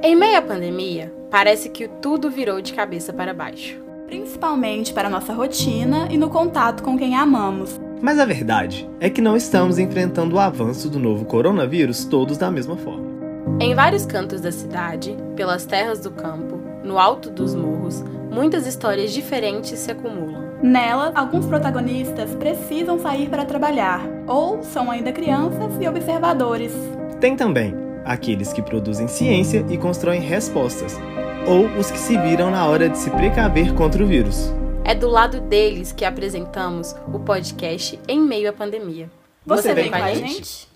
Em meio à pandemia, parece que tudo virou de cabeça para baixo. Principalmente para nossa rotina e no contato com quem amamos. Mas a verdade é que não estamos enfrentando o avanço do novo coronavírus todos da mesma forma. Em vários cantos da cidade, pelas terras do campo, no alto dos morros, muitas histórias diferentes se acumulam. Nela, alguns protagonistas precisam sair para trabalhar, ou são ainda crianças e observadores. Tem também aqueles que produzem ciência e constroem respostas, ou os que se viram na hora de se precaver contra o vírus. É do lado deles que apresentamos o podcast Em Meio à Pandemia. Você, Você vem com a gente? gente?